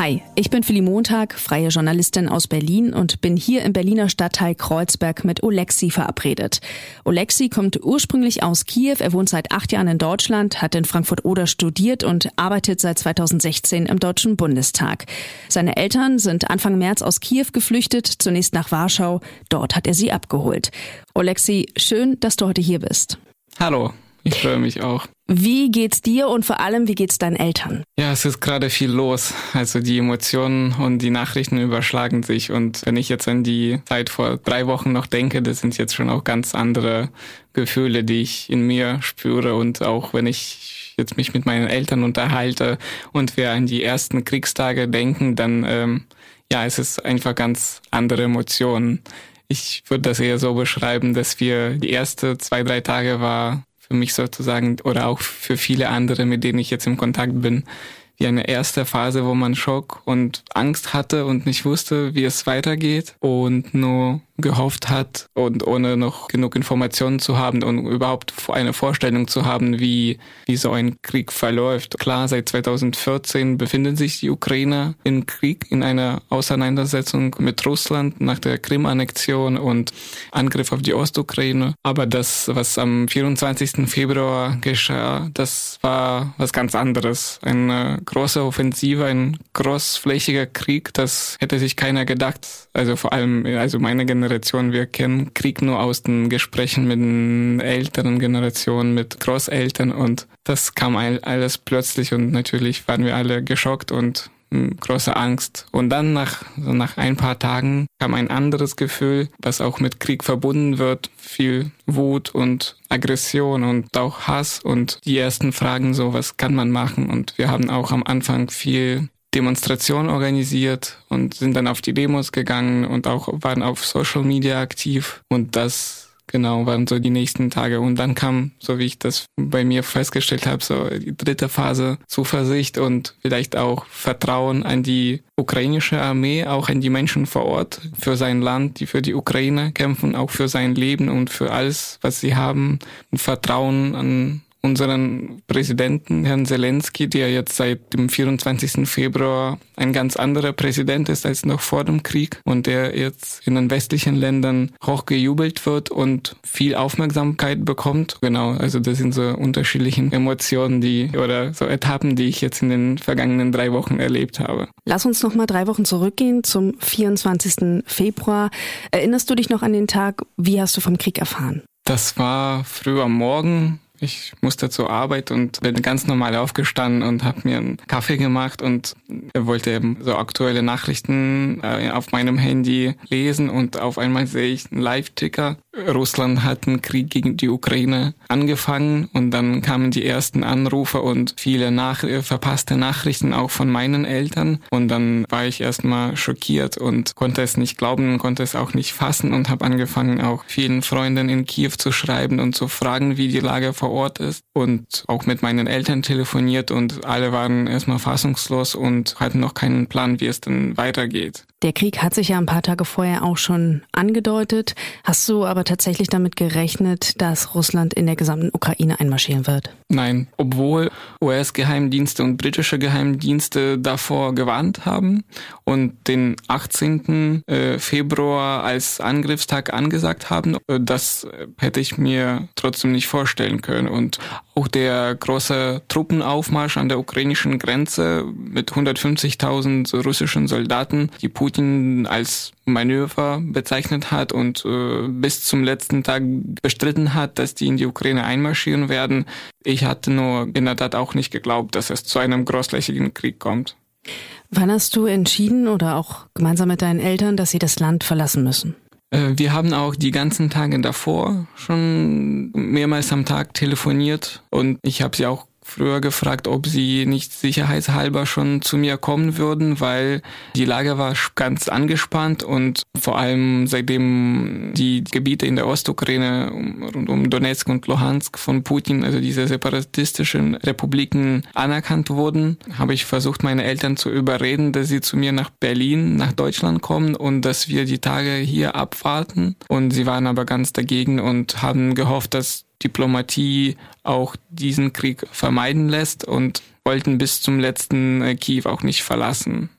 Hi, ich bin Philly Montag, freie Journalistin aus Berlin und bin hier im Berliner Stadtteil Kreuzberg mit Oleksi verabredet. Oleksi kommt ursprünglich aus Kiew, er wohnt seit acht Jahren in Deutschland, hat in Frankfurt-Oder studiert und arbeitet seit 2016 im Deutschen Bundestag. Seine Eltern sind Anfang März aus Kiew geflüchtet, zunächst nach Warschau. Dort hat er sie abgeholt. Oleksi, schön, dass du heute hier bist. Hallo, ich freue mich auch. Wie geht's dir und vor allem, wie geht's deinen Eltern? Ja, es ist gerade viel los. Also die Emotionen und die Nachrichten überschlagen sich. Und wenn ich jetzt an die Zeit vor drei Wochen noch denke, das sind jetzt schon auch ganz andere Gefühle, die ich in mir spüre. Und auch wenn ich jetzt mich mit meinen Eltern unterhalte und wir an die ersten Kriegstage denken, dann ähm, ja, es ist einfach ganz andere Emotionen. Ich würde das eher so beschreiben, dass wir die erste zwei, drei Tage war für mich sozusagen oder auch für viele andere, mit denen ich jetzt im Kontakt bin, wie eine erste Phase, wo man Schock und Angst hatte und nicht wusste, wie es weitergeht und nur gehofft hat und ohne noch genug Informationen zu haben und überhaupt eine Vorstellung zu haben, wie, wie so ein Krieg verläuft. Klar, seit 2014 befinden sich die Ukrainer im Krieg, in einer Auseinandersetzung mit Russland nach der Krim-Annexion und Angriff auf die Ostukraine. Aber das, was am 24. Februar geschah, das war was ganz anderes. Eine große Offensive, ein großflächiger Krieg, das hätte sich keiner gedacht. Also vor allem, also meine Generation. Wir kennen Krieg nur aus den Gesprächen mit den älteren Generationen, mit Großeltern und das kam alles plötzlich und natürlich waren wir alle geschockt und große Angst. Und dann nach, so nach ein paar Tagen kam ein anderes Gefühl, was auch mit Krieg verbunden wird. Viel Wut und Aggression und auch Hass und die ersten Fragen so, was kann man machen? Und wir haben auch am Anfang viel Demonstration organisiert und sind dann auf die Demos gegangen und auch waren auf Social Media aktiv. Und das genau waren so die nächsten Tage. Und dann kam, so wie ich das bei mir festgestellt habe, so die dritte Phase Zuversicht und vielleicht auch Vertrauen an die ukrainische Armee, auch an die Menschen vor Ort für sein Land, die für die Ukraine kämpfen, auch für sein Leben und für alles, was sie haben, Vertrauen an unseren Präsidenten, Herrn Zelensky, der jetzt seit dem 24. Februar ein ganz anderer Präsident ist als noch vor dem Krieg und der jetzt in den westlichen Ländern hoch gejubelt wird und viel Aufmerksamkeit bekommt. Genau, also das sind so unterschiedliche Emotionen, die oder so Etappen, die ich jetzt in den vergangenen drei Wochen erlebt habe. Lass uns noch mal drei Wochen zurückgehen zum 24. Februar. Erinnerst du dich noch an den Tag? Wie hast du vom Krieg erfahren? Das war früh am Morgen ich musste zur Arbeit und bin ganz normal aufgestanden und habe mir einen Kaffee gemacht und wollte eben so aktuelle Nachrichten äh, auf meinem Handy lesen und auf einmal sehe ich einen Live-Ticker. Russland hat einen Krieg gegen die Ukraine angefangen und dann kamen die ersten Anrufe und viele nach äh, verpasste Nachrichten auch von meinen Eltern und dann war ich erstmal schockiert und konnte es nicht glauben, konnte es auch nicht fassen und habe angefangen auch vielen Freunden in Kiew zu schreiben und zu fragen, wie die Lage vor Ort ist und auch mit meinen Eltern telefoniert und alle waren erstmal fassungslos und hatten noch keinen Plan, wie es denn weitergeht. Der Krieg hat sich ja ein paar Tage vorher auch schon angedeutet. Hast du aber tatsächlich damit gerechnet, dass Russland in der gesamten Ukraine einmarschieren wird? Nein, obwohl US-Geheimdienste und britische Geheimdienste davor gewarnt haben und den 18. Äh, Februar als Angriffstag angesagt haben, äh, das hätte ich mir trotzdem nicht vorstellen können. Und auch der große Truppenaufmarsch an der ukrainischen Grenze mit 150.000 russischen Soldaten, die Putin als Manöver bezeichnet hat und äh, bis zum letzten Tag bestritten hat, dass die in die Ukraine einmarschieren werden. Ich hatte nur in der Tat auch nicht geglaubt, dass es zu einem großflächigen Krieg kommt. Wann hast du entschieden oder auch gemeinsam mit deinen Eltern, dass sie das Land verlassen müssen? Äh, wir haben auch die ganzen Tage davor schon mehrmals am Tag telefoniert und ich habe sie auch früher gefragt, ob sie nicht sicherheitshalber schon zu mir kommen würden, weil die Lage war ganz angespannt und vor allem seitdem die Gebiete in der Ostukraine rund um Donetsk und Luhansk von Putin, also diese separatistischen Republiken anerkannt wurden, habe ich versucht, meine Eltern zu überreden, dass sie zu mir nach Berlin, nach Deutschland kommen und dass wir die Tage hier abwarten. Und sie waren aber ganz dagegen und haben gehofft, dass Diplomatie auch diesen Krieg vermeiden lässt und wollten bis zum letzten äh, Kiew auch nicht verlassen.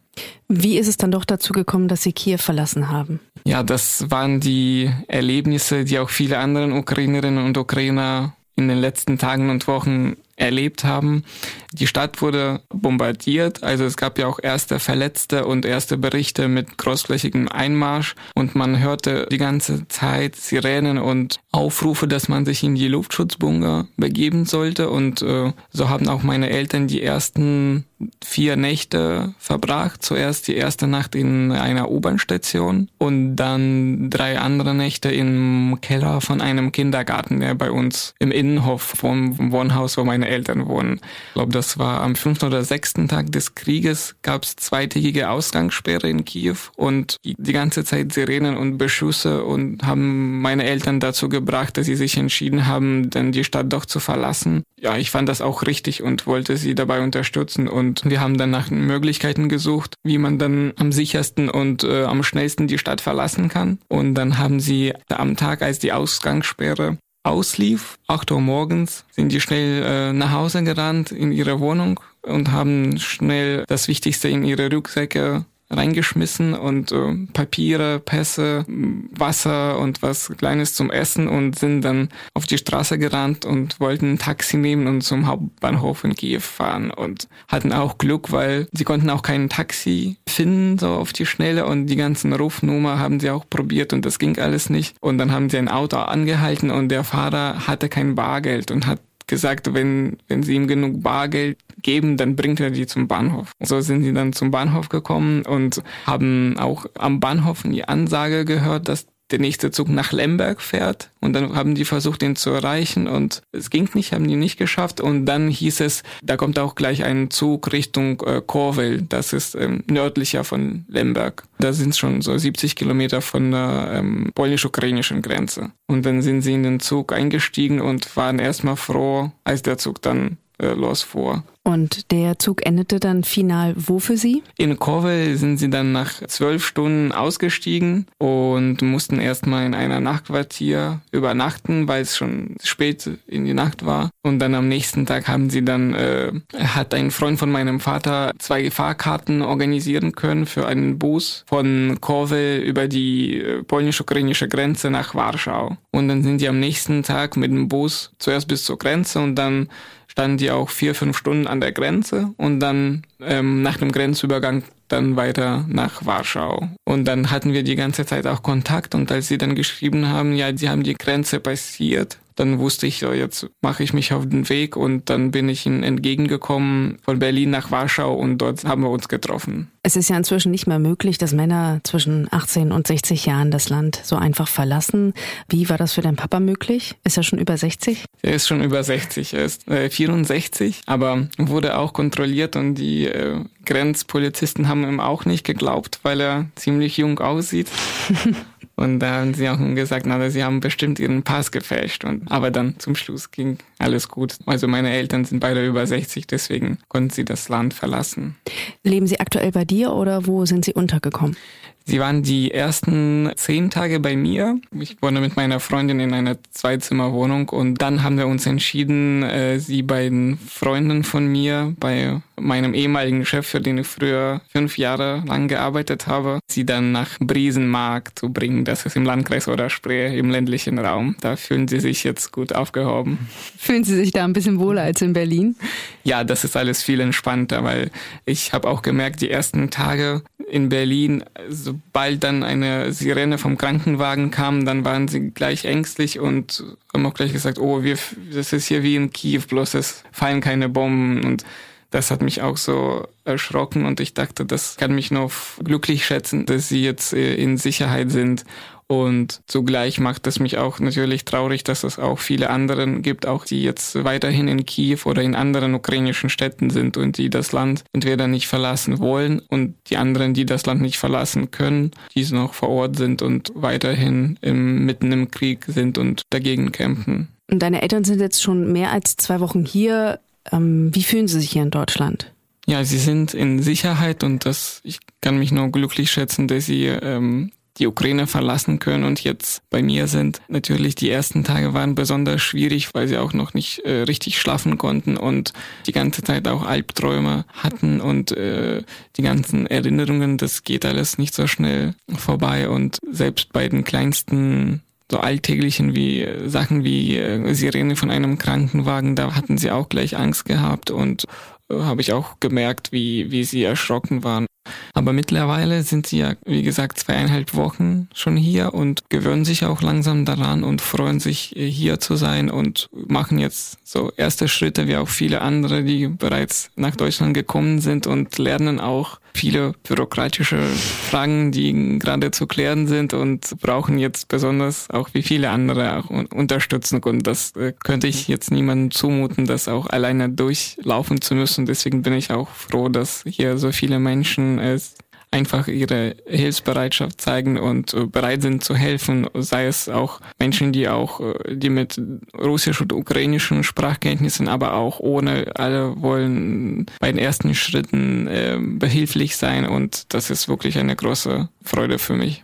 Wie ist es dann doch dazu gekommen, dass Sie Kiew verlassen haben? Ja, das waren die Erlebnisse, die auch viele andere Ukrainerinnen und Ukrainer in den letzten Tagen und Wochen erlebt haben. Die Stadt wurde bombardiert, also es gab ja auch erste Verletzte und erste Berichte mit großflächigem Einmarsch und man hörte die ganze Zeit Sirenen und Aufrufe, dass man sich in die Luftschutzbunker begeben sollte und äh, so haben auch meine Eltern die ersten vier Nächte verbracht. Zuerst die erste Nacht in einer U-Bahn-Station und dann drei andere Nächte im Keller von einem Kindergarten, der bei uns im Innenhof vom Wohnhaus, wo meine Eltern wohnen. Ich glaube, das war am fünften oder sechsten Tag des Krieges, gab es zweitägige Ausgangssperre in Kiew und die ganze Zeit Sirenen und Beschüsse und haben meine Eltern dazu gebracht, dass sie sich entschieden haben, dann die Stadt doch zu verlassen. Ja, ich fand das auch richtig und wollte sie dabei unterstützen und wir haben dann nach Möglichkeiten gesucht, wie man dann am sichersten und äh, am schnellsten die Stadt verlassen kann. Und dann haben sie am Tag, als die Ausgangssperre auslief, 8 Uhr morgens, sind die schnell äh, nach Hause gerannt in ihre Wohnung und haben schnell das Wichtigste in ihre Rucksäcke reingeschmissen und äh, Papiere, Pässe, Wasser und was Kleines zum Essen und sind dann auf die Straße gerannt und wollten ein Taxi nehmen und zum Hauptbahnhof in Kiew fahren und hatten auch Glück, weil sie konnten auch kein Taxi finden so auf die Schnelle und die ganzen Rufnummer haben sie auch probiert und das ging alles nicht. Und dann haben sie ein Auto angehalten und der Fahrer hatte kein Bargeld und hat gesagt, wenn, wenn sie ihm genug Bargeld geben, dann bringt er die zum Bahnhof. So sind sie dann zum Bahnhof gekommen und haben auch am Bahnhof die Ansage gehört, dass der nächste Zug nach Lemberg fährt und dann haben die versucht, ihn zu erreichen und es ging nicht, haben die nicht geschafft und dann hieß es, da kommt auch gleich ein Zug Richtung äh, Korwel, das ist ähm, nördlicher von Lemberg. Da sind schon so 70 Kilometer von der ähm, polnisch-ukrainischen Grenze. Und dann sind sie in den Zug eingestiegen und waren erstmal froh, als der Zug dann äh, losfuhr. Und der Zug endete dann final wo für Sie? In Korwel sind sie dann nach zwölf Stunden ausgestiegen und mussten erstmal in einer Nachtquartier übernachten, weil es schon spät in die Nacht war. Und dann am nächsten Tag haben sie dann, äh, hat ein Freund von meinem Vater zwei Fahrkarten organisieren können für einen Bus von Korwel über die äh, polnisch-ukrainische Grenze nach Warschau. Und dann sind die am nächsten Tag mit dem Bus zuerst bis zur Grenze und dann standen die auch vier, fünf Stunden an der Grenze und dann ähm, nach dem Grenzübergang dann weiter nach Warschau. Und dann hatten wir die ganze Zeit auch Kontakt und als sie dann geschrieben haben, ja, sie haben die Grenze passiert, dann wusste ich, so, jetzt mache ich mich auf den Weg und dann bin ich ihnen entgegengekommen von Berlin nach Warschau und dort haben wir uns getroffen. Es ist ja inzwischen nicht mehr möglich, dass Männer zwischen 18 und 60 Jahren das Land so einfach verlassen. Wie war das für deinen Papa möglich? Ist er schon über 60? Er ist schon über 60, er ist äh, 64, aber wurde auch kontrolliert und die äh, Grenzpolizisten haben ihm auch nicht geglaubt, weil er ziemlich jung aussieht. Und da haben sie auch gesagt, na, sie haben bestimmt ihren Pass gefälscht. Und, aber dann zum Schluss ging alles gut. Also meine Eltern sind beide über 60, deswegen konnten sie das Land verlassen. Leben Sie aktuell bei dir oder wo sind Sie untergekommen? Sie waren die ersten zehn Tage bei mir. Ich wohne mit meiner Freundin in einer Zweizimmerwohnung und dann haben wir uns entschieden, äh, sie bei den Freunden von mir, bei meinem ehemaligen Chef, für den ich früher fünf Jahre lang gearbeitet habe, sie dann nach Briesenmark zu bringen. das ist im Landkreis oder Spree, im ländlichen Raum. Da fühlen sie sich jetzt gut aufgehoben. Fühlen Sie sich da ein bisschen wohler als in Berlin? Ja, das ist alles viel entspannter, weil ich habe auch gemerkt, die ersten Tage in Berlin, sobald dann eine Sirene vom Krankenwagen kam, dann waren sie gleich ängstlich und haben auch gleich gesagt, oh, wir, das ist hier wie in Kiew, bloß es fallen keine Bomben und das hat mich auch so erschrocken und ich dachte, das kann mich noch glücklich schätzen, dass sie jetzt äh, in Sicherheit sind. Und zugleich macht es mich auch natürlich traurig, dass es auch viele anderen gibt, auch die jetzt weiterhin in Kiew oder in anderen ukrainischen Städten sind und die das Land entweder nicht verlassen wollen und die anderen, die das Land nicht verlassen können, die noch vor Ort sind und weiterhin im, mitten im Krieg sind und dagegen kämpfen. Und deine Eltern sind jetzt schon mehr als zwei Wochen hier. Ähm, wie fühlen Sie sich hier in Deutschland? Ja, sie sind in Sicherheit und das, ich kann mich nur glücklich schätzen, dass sie ähm, die Ukraine verlassen können und jetzt bei mir sind. Natürlich die ersten Tage waren besonders schwierig, weil sie auch noch nicht äh, richtig schlafen konnten und die ganze Zeit auch Albträume hatten und äh, die ganzen Erinnerungen, das geht alles nicht so schnell vorbei und selbst bei den kleinsten so alltäglichen wie Sachen wie äh, Sirene von einem Krankenwagen, da hatten sie auch gleich Angst gehabt und äh, habe ich auch gemerkt, wie, wie sie erschrocken waren. Aber mittlerweile sind sie ja, wie gesagt, zweieinhalb Wochen schon hier und gewöhnen sich auch langsam daran und freuen sich, äh, hier zu sein und machen jetzt so erste Schritte wie auch viele andere, die bereits nach Deutschland gekommen sind und lernen auch viele bürokratische Fragen, die gerade zu klären sind und brauchen jetzt besonders auch wie viele andere auch Unterstützung. Und das äh, könnte ich jetzt niemandem zumuten, das auch alleine durchlaufen zu müssen. Deswegen bin ich auch froh, dass hier so viele Menschen es einfach ihre Hilfsbereitschaft zeigen und äh, bereit sind zu helfen, sei es auch Menschen, die auch, äh, die mit russisch und ukrainischen Sprachkenntnissen, aber auch ohne, alle wollen bei den ersten Schritten äh, behilflich sein und das ist wirklich eine große Freude für mich.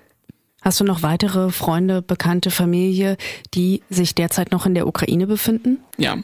Hast du noch weitere Freunde, Bekannte, Familie, die sich derzeit noch in der Ukraine befinden? Ja,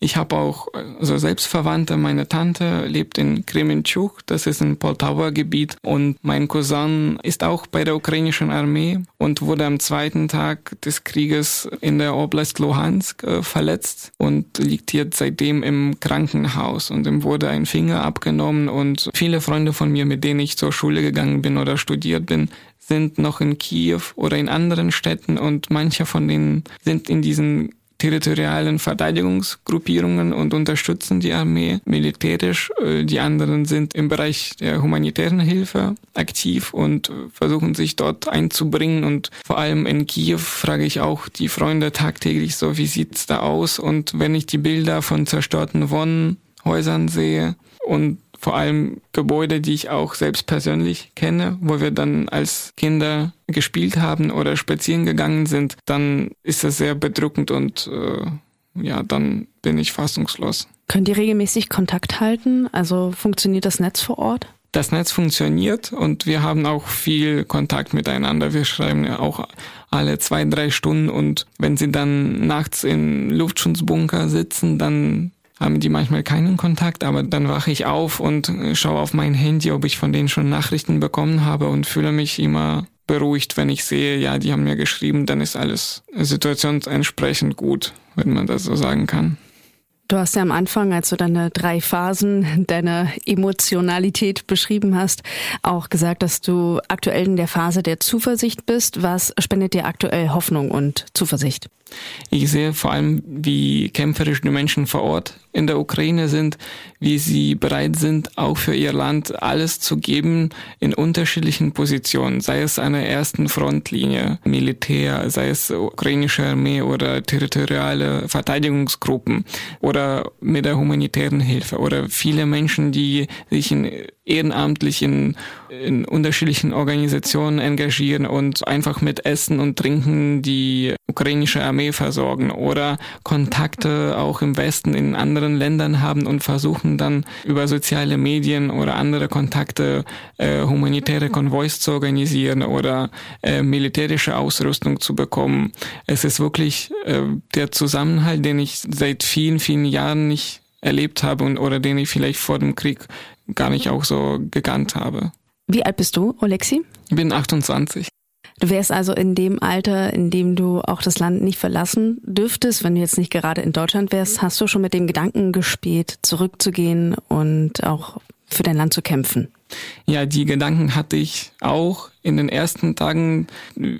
ich habe auch also Selbstverwandte. Meine Tante lebt in Kremenchuk, das ist ein Poltauer Gebiet. Und mein Cousin ist auch bei der ukrainischen Armee und wurde am zweiten Tag des Krieges in der Oblast Luhansk äh, verletzt und liegt jetzt seitdem im Krankenhaus. Und ihm wurde ein Finger abgenommen. Und viele Freunde von mir, mit denen ich zur Schule gegangen bin oder studiert bin, sind noch in Kiew oder in anderen Städten und manche von denen sind in diesen territorialen Verteidigungsgruppierungen und unterstützen die Armee militärisch. Äh, die anderen sind im Bereich der humanitären Hilfe aktiv und versuchen sich dort einzubringen. Und vor allem in Kiew frage ich auch die Freunde tagtäglich so, wie sieht's da aus? Und wenn ich die Bilder von zerstörten Wohnhäusern sehe und vor allem Gebäude, die ich auch selbst persönlich kenne, wo wir dann als Kinder gespielt haben oder spazieren gegangen sind, dann ist das sehr bedrückend und äh, ja, dann bin ich fassungslos. Könnt ihr regelmäßig Kontakt halten? Also funktioniert das Netz vor Ort? Das Netz funktioniert und wir haben auch viel Kontakt miteinander. Wir schreiben ja auch alle zwei, drei Stunden und wenn sie dann nachts im Luftschutzbunker sitzen, dann haben die manchmal keinen Kontakt, aber dann wache ich auf und äh, schaue auf mein Handy, ob ich von denen schon Nachrichten bekommen habe und fühle mich immer beruhigt, wenn ich sehe, ja, die haben mir geschrieben, dann ist alles situationsentsprechend gut, wenn man das so sagen kann. Du hast ja am Anfang, als du deine drei Phasen deiner Emotionalität beschrieben hast, auch gesagt, dass du aktuell in der Phase der Zuversicht bist. Was spendet dir aktuell Hoffnung und Zuversicht? Ich sehe vor allem, wie kämpferisch die Menschen vor Ort in der Ukraine sind, wie sie bereit sind, auch für ihr Land alles zu geben in unterschiedlichen Positionen, sei es der ersten Frontlinie, Militär, sei es ukrainische Armee oder territoriale Verteidigungsgruppen oder mit der humanitären Hilfe oder viele Menschen, die sich in ehrenamtlich in, in unterschiedlichen Organisationen engagieren und einfach mit Essen und Trinken die ukrainische Armee versorgen oder Kontakte auch im Westen in anderen Ländern haben und versuchen dann über soziale Medien oder andere Kontakte äh, humanitäre Konvois zu organisieren oder äh, militärische Ausrüstung zu bekommen. Es ist wirklich äh, der Zusammenhalt, den ich seit vielen, vielen Jahren nicht erlebt habe und oder den ich vielleicht vor dem Krieg gar nicht auch so gekannt habe. Wie alt bist du, Alexi? Ich bin 28. Du wärst also in dem Alter, in dem du auch das Land nicht verlassen dürftest, wenn du jetzt nicht gerade in Deutschland wärst, hast du schon mit dem Gedanken gespielt, zurückzugehen und auch für dein Land zu kämpfen? Ja, die Gedanken hatte ich auch in den ersten Tagen,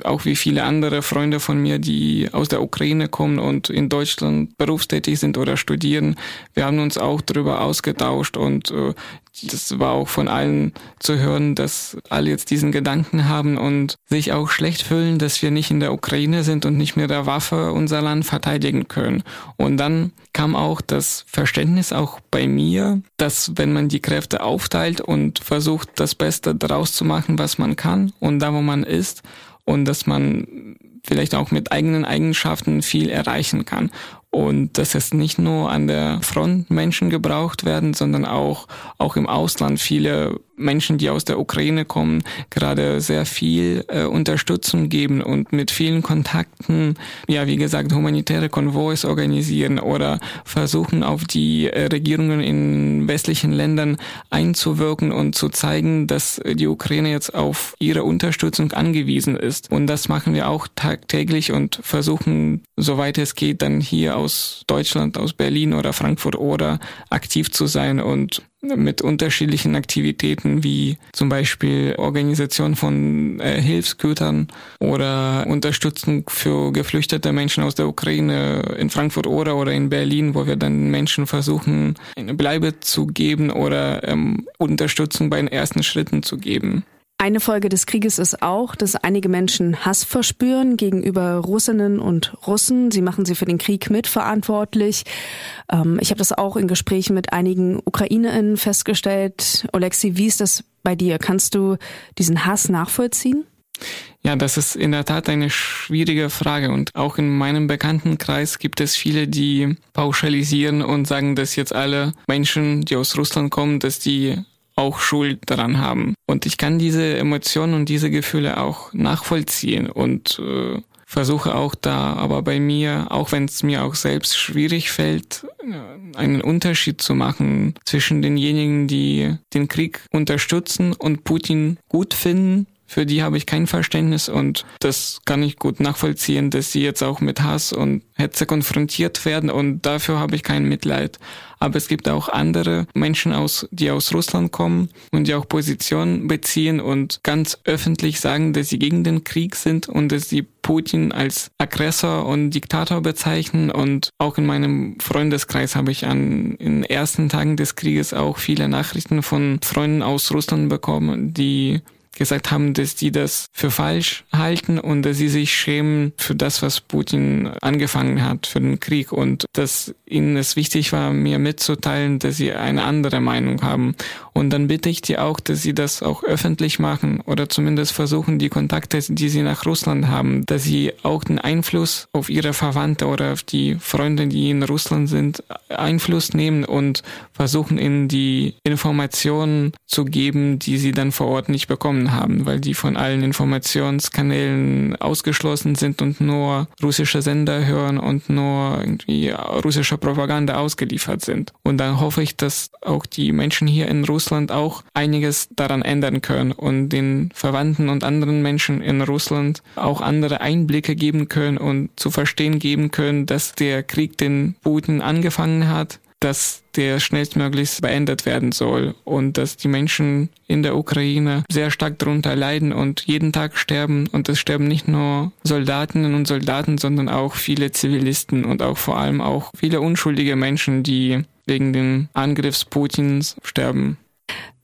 auch wie viele andere Freunde von mir, die aus der Ukraine kommen und in Deutschland berufstätig sind oder studieren. Wir haben uns auch darüber ausgetauscht und äh, das war auch von allen zu hören, dass alle jetzt diesen Gedanken haben und sich auch schlecht fühlen, dass wir nicht in der Ukraine sind und nicht mit der Waffe unser Land verteidigen können. Und dann kam auch das Verständnis auch bei mir, dass wenn man die Kräfte aufteilt und versucht, das Beste daraus zu machen, was man kann und da, wo man ist und dass man vielleicht auch mit eigenen Eigenschaften viel erreichen kann. Und dass es nicht nur an der Front Menschen gebraucht werden, sondern auch, auch im Ausland viele Menschen, die aus der Ukraine kommen, gerade sehr viel äh, Unterstützung geben und mit vielen Kontakten, ja, wie gesagt, humanitäre Konvois organisieren oder versuchen, auf die äh, Regierungen in westlichen Ländern einzuwirken und zu zeigen, dass die Ukraine jetzt auf ihre Unterstützung angewiesen ist. Und das machen wir auch tagtäglich und versuchen, soweit es geht, dann hier aus Deutschland, aus Berlin oder Frankfurt oder aktiv zu sein und mit unterschiedlichen Aktivitäten wie zum Beispiel Organisation von äh, Hilfsgütern oder Unterstützung für geflüchtete Menschen aus der Ukraine in Frankfurt oder oder in Berlin, wo wir dann Menschen versuchen, eine Bleibe zu geben oder ähm, Unterstützung bei den ersten Schritten zu geben. Eine Folge des Krieges ist auch, dass einige Menschen Hass verspüren gegenüber Russinnen und Russen. Sie machen sie für den Krieg mitverantwortlich. Ähm, ich habe das auch in Gesprächen mit einigen Ukrainerinnen festgestellt. Oleksi, wie ist das bei dir? Kannst du diesen Hass nachvollziehen? Ja, das ist in der Tat eine schwierige Frage und auch in meinem Bekanntenkreis gibt es viele, die pauschalisieren und sagen, dass jetzt alle Menschen, die aus Russland kommen, dass die auch Schuld daran haben. Und ich kann diese Emotionen und diese Gefühle auch nachvollziehen und äh, versuche auch da, aber bei mir, auch wenn es mir auch selbst schwierig fällt, äh, einen Unterschied zu machen zwischen denjenigen, die den Krieg unterstützen und Putin gut finden für die habe ich kein Verständnis und das kann ich gut nachvollziehen, dass sie jetzt auch mit Hass und Hetze konfrontiert werden und dafür habe ich kein Mitleid. Aber es gibt auch andere Menschen aus, die aus Russland kommen und die auch Position beziehen und ganz öffentlich sagen, dass sie gegen den Krieg sind und dass sie Putin als Aggressor und Diktator bezeichnen. Und auch in meinem Freundeskreis habe ich an, in den ersten Tagen des Krieges auch viele Nachrichten von Freunden aus Russland bekommen, die gesagt haben, dass die das für falsch halten und dass sie sich schämen für das, was Putin angefangen hat, für den Krieg und dass ihnen es wichtig war, mir mitzuteilen, dass sie eine andere Meinung haben. Und dann bitte ich die auch, dass sie das auch öffentlich machen oder zumindest versuchen, die Kontakte, die sie nach Russland haben, dass sie auch den Einfluss auf ihre Verwandte oder auf die Freunde, die in Russland sind, Einfluss nehmen und versuchen, ihnen die Informationen zu geben, die sie dann vor Ort nicht bekommen verloren haben, weil die von allen Informationskanälen ausgeschlossen sind und nur russische Sender hören und nur irgendwie russischer Propaganda ausgeliefert sind. Und dann hoffe ich, dass auch die Menschen hier in Russland auch einiges daran ändern können und den Verwandten und anderen Menschen in Russland auch andere Einblicke geben können und zu verstehen geben können, dass der Krieg, den Putin angefangen hat, dass der schnellstmöglichst beendet werden soll und dass die Menschen in der Ukraine sehr stark darunter leiden und jeden Tag sterben und es sterben nicht nur Soldatinnen und Soldaten, sondern auch viele Zivilisten und auch vor allem auch viele unschuldige Menschen, die wegen den Angriffs Putins sterben.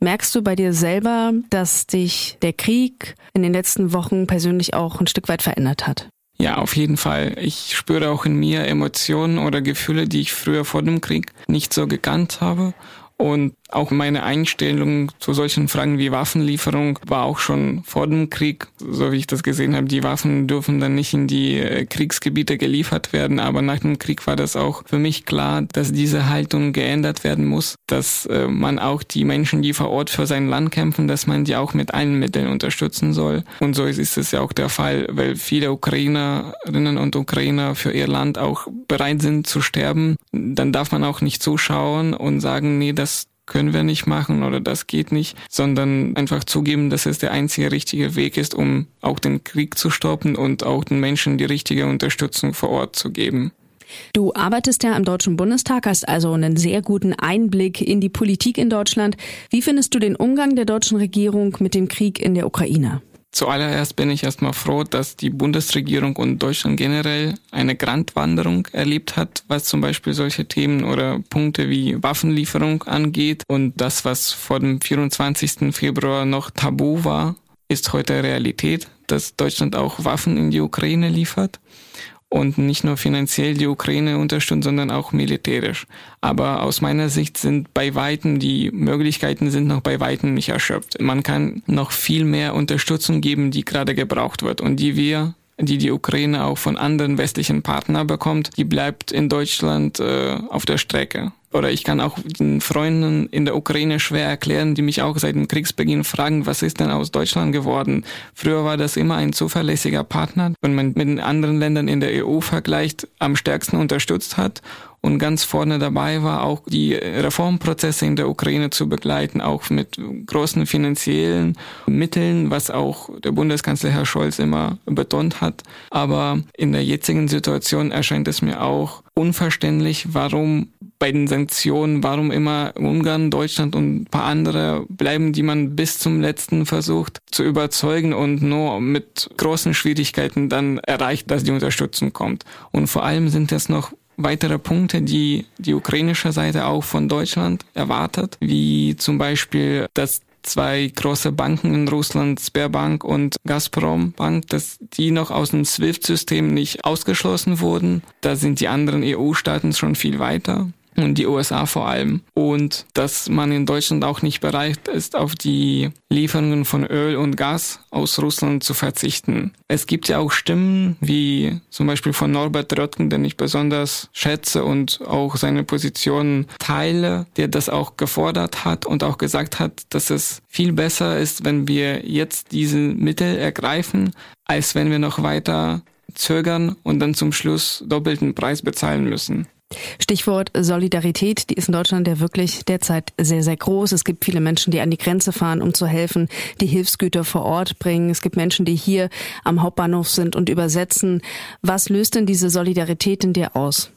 Merkst du bei dir selber, dass dich der Krieg in den letzten Wochen persönlich auch ein Stück weit verändert hat? Ja, auf jeden Fall. Ich spüre auch in mir Emotionen oder Gefühle, die ich früher vor dem Krieg nicht so gekannt habe. Und auch meine Einstellung zu solchen Fragen wie Waffenlieferung war auch schon vor dem Krieg, so wie ich das gesehen habe. Die Waffen dürfen dann nicht in die äh, Kriegsgebiete geliefert werden, aber nach dem Krieg war das auch für mich klar, dass diese Haltung geändert werden muss, dass äh, man auch die Menschen, die vor Ort für sein Land kämpfen, dass man die auch mit allen Mitteln unterstützen soll. Und so ist es ja auch der Fall, weil viele Ukrainerinnen und Ukrainer für ihr Land auch bereit sind zu sterben. Dann darf man auch nicht zuschauen und sagen, nee, das können wir nicht machen oder das geht nicht, sondern einfach zugeben, dass es der einzige richtige Weg ist, um auch den Krieg zu stoppen und auch den Menschen die richtige Unterstützung vor Ort zu geben. Du arbeitest ja im Deutschen Bundestag, hast also einen sehr guten Einblick in die Politik in Deutschland. Wie findest du den Umgang der deutschen Regierung mit dem Krieg in der Ukraine? Zuallererst bin ich erstmal froh, dass die Bundesregierung und Deutschland generell eine Grandwanderung erlebt hat, was zum Beispiel solche Themen oder Punkte wie Waffenlieferung angeht. Und das, was vor dem 24. Februar noch tabu war, ist heute Realität, dass Deutschland auch Waffen in die Ukraine liefert und nicht nur finanziell die Ukraine unterstützt, sondern auch militärisch. Aber aus meiner Sicht sind bei Weitem die Möglichkeiten sind noch bei Weitem nicht erschöpft. Man kann noch viel mehr Unterstützung geben, die gerade gebraucht wird und die wir die die Ukraine auch von anderen westlichen Partnern bekommt, die bleibt in Deutschland äh, auf der Strecke. Oder ich kann auch den Freunden in der Ukraine schwer erklären, die mich auch seit dem Kriegsbeginn fragen, was ist denn aus Deutschland geworden? Früher war das immer ein zuverlässiger Partner, wenn man mit den anderen Ländern in der EU vergleicht, am stärksten unterstützt hat und ganz vorne dabei war, auch die Reformprozesse in der Ukraine zu begleiten, auch mit großen finanziellen Mitteln, was auch der Bundeskanzler Herr Scholz immer betont hat. Aber in der jetzigen Situation erscheint es mir auch unverständlich, warum bei den Sanktionen, warum immer Ungarn, Deutschland und ein paar andere bleiben, die man bis zum letzten versucht zu überzeugen und nur mit großen Schwierigkeiten dann erreicht, dass die Unterstützung kommt. Und vor allem sind es noch weitere Punkte, die die ukrainische Seite auch von Deutschland erwartet, wie zum Beispiel, dass zwei große Banken in Russland, Sberbank und Gazprom Bank, dass die noch aus dem SWIFT-System nicht ausgeschlossen wurden. Da sind die anderen EU-Staaten schon viel weiter und die USA vor allem. Und dass man in Deutschland auch nicht bereit ist, auf die Lieferungen von Öl und Gas aus Russland zu verzichten. Es gibt ja auch Stimmen, wie zum Beispiel von Norbert Röttgen, den ich besonders schätze und auch seine Position teile, der das auch gefordert hat und auch gesagt hat, dass es viel besser ist, wenn wir jetzt diese Mittel ergreifen, als wenn wir noch weiter zögern und dann zum Schluss doppelten Preis bezahlen müssen. Stichwort Solidarität, die ist in Deutschland ja wirklich derzeit sehr, sehr groß. Es gibt viele Menschen, die an die Grenze fahren, um zu helfen, die Hilfsgüter vor Ort bringen. Es gibt Menschen, die hier am Hauptbahnhof sind und übersetzen. Was löst denn diese Solidarität in dir aus?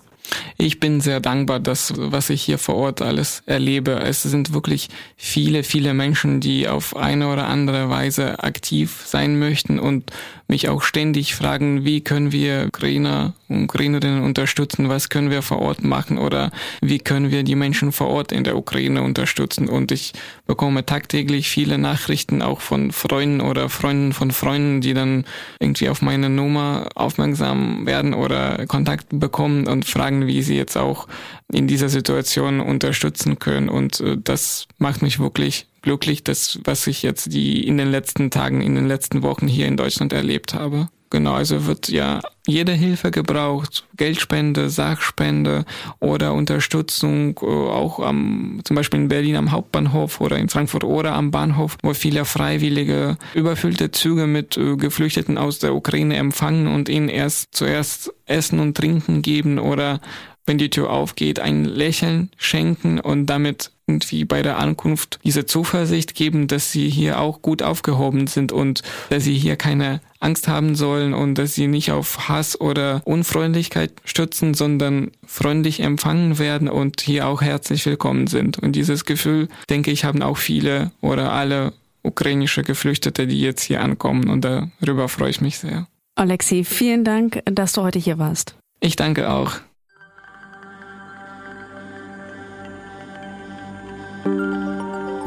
Ich bin sehr dankbar, dass was ich hier vor Ort alles erlebe. Es sind wirklich viele, viele Menschen, die auf eine oder andere Weise aktiv sein möchten und mich auch ständig fragen, wie können wir Ukrainer Ukrainerinnen unterstützen, was können wir vor Ort machen oder wie können wir die Menschen vor Ort in der Ukraine unterstützen. Und ich bekomme tagtäglich viele Nachrichten auch von Freunden oder Freunden von Freunden, die dann irgendwie auf meine Nummer aufmerksam werden oder Kontakt bekommen und fragen, wie sie jetzt auch in dieser Situation unterstützen können. Und äh, das macht mich wirklich glücklich, das, was ich jetzt die in den letzten Tagen, in den letzten Wochen hier in Deutschland erlebt habe. Genau, also wird ja jede Hilfe gebraucht, Geldspende, Sachspende oder Unterstützung, äh, auch am, zum Beispiel in Berlin am Hauptbahnhof oder in Frankfurt oder am Bahnhof, wo viele Freiwillige überfüllte Züge mit äh, Geflüchteten aus der Ukraine empfangen und ihnen erst zuerst Essen und Trinken geben oder wenn die Tür aufgeht, ein Lächeln schenken und damit irgendwie bei der Ankunft diese Zuversicht geben, dass sie hier auch gut aufgehoben sind und dass sie hier keine Angst haben sollen und dass sie nicht auf Hass oder Unfreundlichkeit stützen, sondern freundlich empfangen werden und hier auch herzlich willkommen sind. Und dieses Gefühl, denke ich, haben auch viele oder alle ukrainische Geflüchtete, die jetzt hier ankommen und darüber freue ich mich sehr. Alexei, vielen Dank, dass du heute hier warst. Ich danke auch.